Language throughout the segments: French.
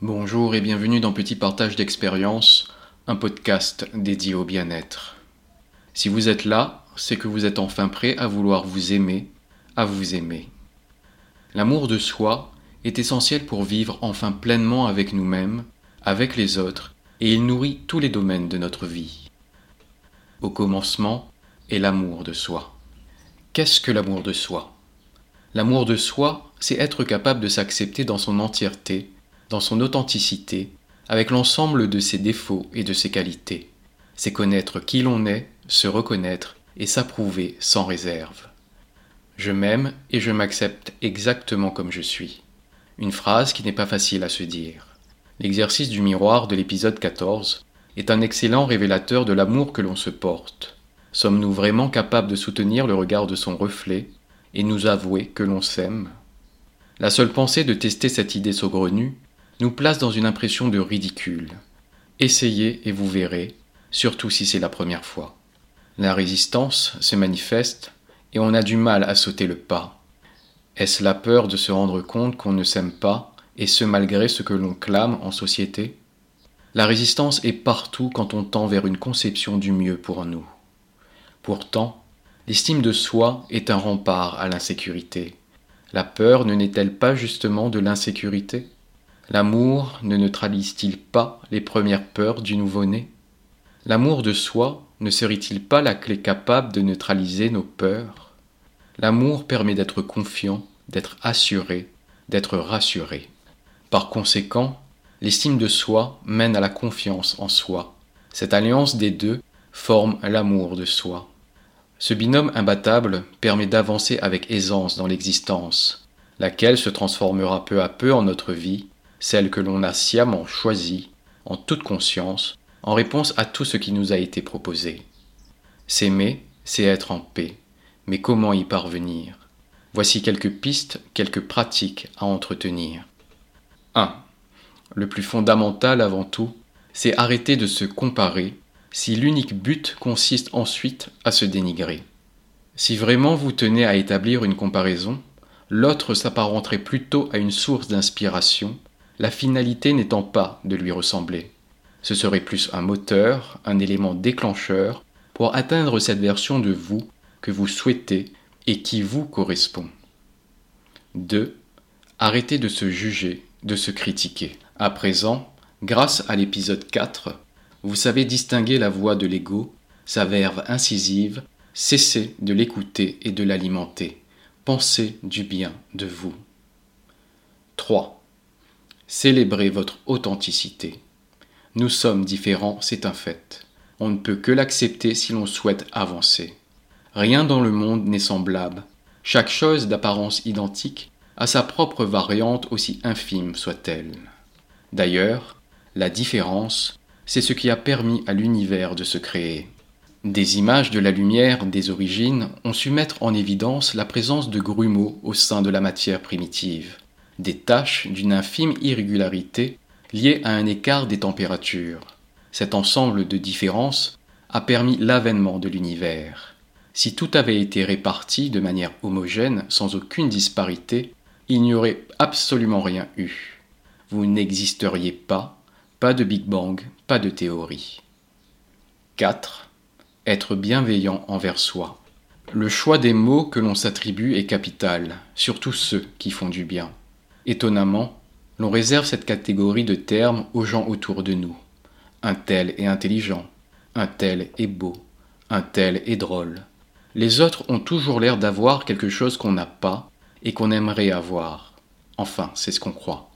Bonjour et bienvenue dans Petit Partage d'expérience, un podcast dédié au bien-être. Si vous êtes là, c'est que vous êtes enfin prêt à vouloir vous aimer, à vous aimer. L'amour de soi est essentiel pour vivre enfin pleinement avec nous-mêmes, avec les autres, et il nourrit tous les domaines de notre vie. Au commencement est l'amour de soi. Qu'est-ce que l'amour de soi? L'amour de soi, c'est être capable de s'accepter dans son entièreté, dans son authenticité, avec l'ensemble de ses défauts et de ses qualités. C'est connaître qui l'on est, se reconnaître et s'approuver sans réserve. Je m'aime et je m'accepte exactement comme je suis. Une phrase qui n'est pas facile à se dire. L'exercice du miroir de l'épisode 14 est un excellent révélateur de l'amour que l'on se porte. Sommes-nous vraiment capables de soutenir le regard de son reflet et nous avouer que l'on s'aime? La seule pensée de tester cette idée saugrenue nous place dans une impression de ridicule. Essayez et vous verrez, surtout si c'est la première fois. La résistance se manifeste et on a du mal à sauter le pas. Est-ce la peur de se rendre compte qu'on ne s'aime pas, et ce malgré ce que l'on clame en société? La résistance est partout quand on tend vers une conception du mieux pour nous. Pourtant, l'estime de soi est un rempart à l'insécurité. La peur ne n'est-elle pas justement de l'insécurité? L'amour ne neutralise-t-il pas les premières peurs du nouveau-né? L'amour de soi ne serait-il pas la clé capable de neutraliser nos peurs? L'amour permet d'être confiant, d'être assuré, d'être rassuré. Par conséquent, l'estime de soi mène à la confiance en soi. Cette alliance des deux forme l'amour de soi. Ce binôme imbattable permet d'avancer avec aisance dans l'existence, laquelle se transformera peu à peu en notre vie celle que l'on a sciemment choisie, en toute conscience, en réponse à tout ce qui nous a été proposé. S'aimer, c'est être en paix, mais comment y parvenir? Voici quelques pistes, quelques pratiques à entretenir. 1. Le plus fondamental avant tout, c'est arrêter de se comparer si l'unique but consiste ensuite à se dénigrer. Si vraiment vous tenez à établir une comparaison, l'autre s'apparenterait plutôt à une source d'inspiration la finalité n'étant pas de lui ressembler. Ce serait plus un moteur, un élément déclencheur pour atteindre cette version de vous que vous souhaitez et qui vous correspond. 2. Arrêtez de se juger, de se critiquer. À présent, grâce à l'épisode 4, vous savez distinguer la voix de l'ego, sa verve incisive, cessez de l'écouter et de l'alimenter. Pensez du bien de vous. 3. Célébrez votre authenticité. Nous sommes différents, c'est un fait. On ne peut que l'accepter si l'on souhaite avancer. Rien dans le monde n'est semblable. Chaque chose d'apparence identique a sa propre variante aussi infime soit-elle. D'ailleurs, la différence, c'est ce qui a permis à l'univers de se créer. Des images de la lumière des origines ont su mettre en évidence la présence de grumeaux au sein de la matière primitive des taches d'une infime irrégularité liées à un écart des températures. Cet ensemble de différences a permis l'avènement de l'univers. Si tout avait été réparti de manière homogène, sans aucune disparité, il n'y aurait absolument rien eu. Vous n'existeriez pas, pas de Big Bang, pas de théorie. 4. Être bienveillant envers soi. Le choix des mots que l'on s'attribue est capital, surtout ceux qui font du bien. Étonnamment, l'on réserve cette catégorie de termes aux gens autour de nous. Un tel est intelligent, un tel est beau, un tel est drôle. Les autres ont toujours l'air d'avoir quelque chose qu'on n'a pas et qu'on aimerait avoir. Enfin, c'est ce qu'on croit.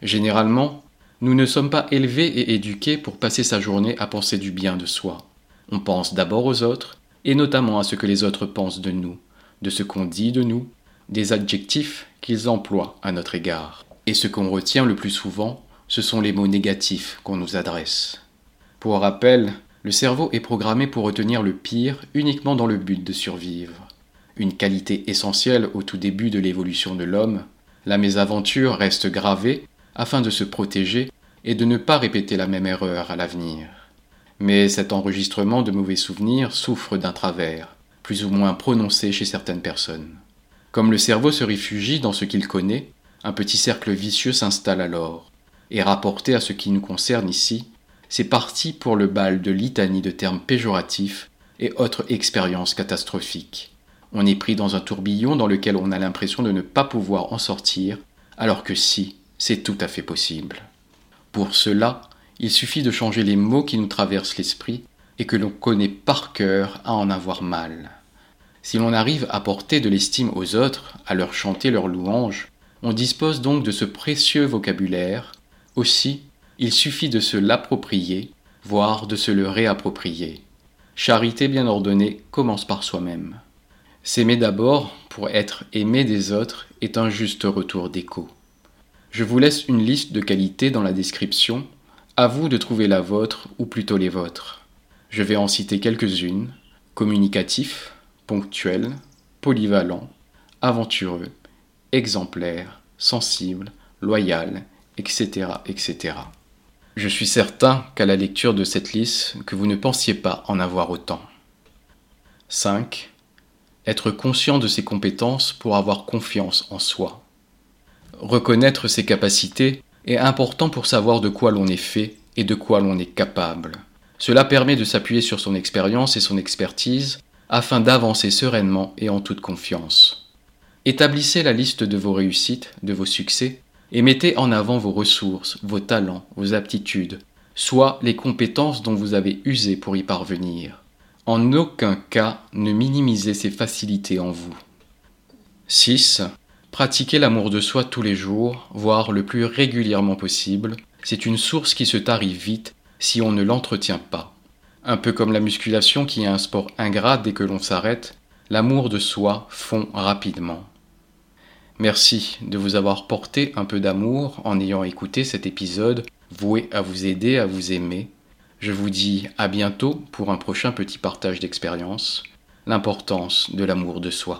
Généralement, nous ne sommes pas élevés et éduqués pour passer sa journée à penser du bien de soi. On pense d'abord aux autres, et notamment à ce que les autres pensent de nous, de ce qu'on dit de nous, des adjectifs qu'ils emploient à notre égard. Et ce qu'on retient le plus souvent, ce sont les mots négatifs qu'on nous adresse. Pour rappel, le cerveau est programmé pour retenir le pire uniquement dans le but de survivre. Une qualité essentielle au tout début de l'évolution de l'homme, la mésaventure reste gravée afin de se protéger et de ne pas répéter la même erreur à l'avenir. Mais cet enregistrement de mauvais souvenirs souffre d'un travers, plus ou moins prononcé chez certaines personnes. Comme le cerveau se réfugie dans ce qu'il connaît, un petit cercle vicieux s'installe alors. et rapporté à ce qui nous concerne ici, c'est parti pour le bal de litanie de termes péjoratifs et autres expériences catastrophiques. On est pris dans un tourbillon dans lequel on a l'impression de ne pas pouvoir en sortir, alors que si, c'est tout à fait possible. Pour cela, il suffit de changer les mots qui nous traversent l'esprit et que l'on connaît par cœur à en avoir mal. Si l'on arrive à porter de l'estime aux autres, à leur chanter leurs louanges, on dispose donc de ce précieux vocabulaire. Aussi, il suffit de se l'approprier, voire de se le réapproprier. Charité bien ordonnée commence par soi-même. S'aimer d'abord pour être aimé des autres est un juste retour d'écho. Je vous laisse une liste de qualités dans la description, à vous de trouver la vôtre ou plutôt les vôtres. Je vais en citer quelques-unes communicatif, ponctuel, polyvalent, aventureux, exemplaire, sensible, loyal, etc., etc. Je suis certain qu'à la lecture de cette liste, que vous ne pensiez pas en avoir autant. 5. Être conscient de ses compétences pour avoir confiance en soi. Reconnaître ses capacités est important pour savoir de quoi l'on est fait et de quoi l'on est capable. Cela permet de s'appuyer sur son expérience et son expertise afin d'avancer sereinement et en toute confiance. Établissez la liste de vos réussites, de vos succès, et mettez en avant vos ressources, vos talents, vos aptitudes, soit les compétences dont vous avez usé pour y parvenir. En aucun cas ne minimisez ces facilités en vous. 6. Pratiquez l'amour de soi tous les jours, voire le plus régulièrement possible. C'est une source qui se tarit vite si on ne l'entretient pas. Un peu comme la musculation qui est un sport ingrat dès que l'on s'arrête, l'amour de soi fond rapidement. Merci de vous avoir porté un peu d'amour en ayant écouté cet épisode voué à vous aider à vous aimer. Je vous dis à bientôt pour un prochain petit partage d'expérience, l'importance de l'amour de soi.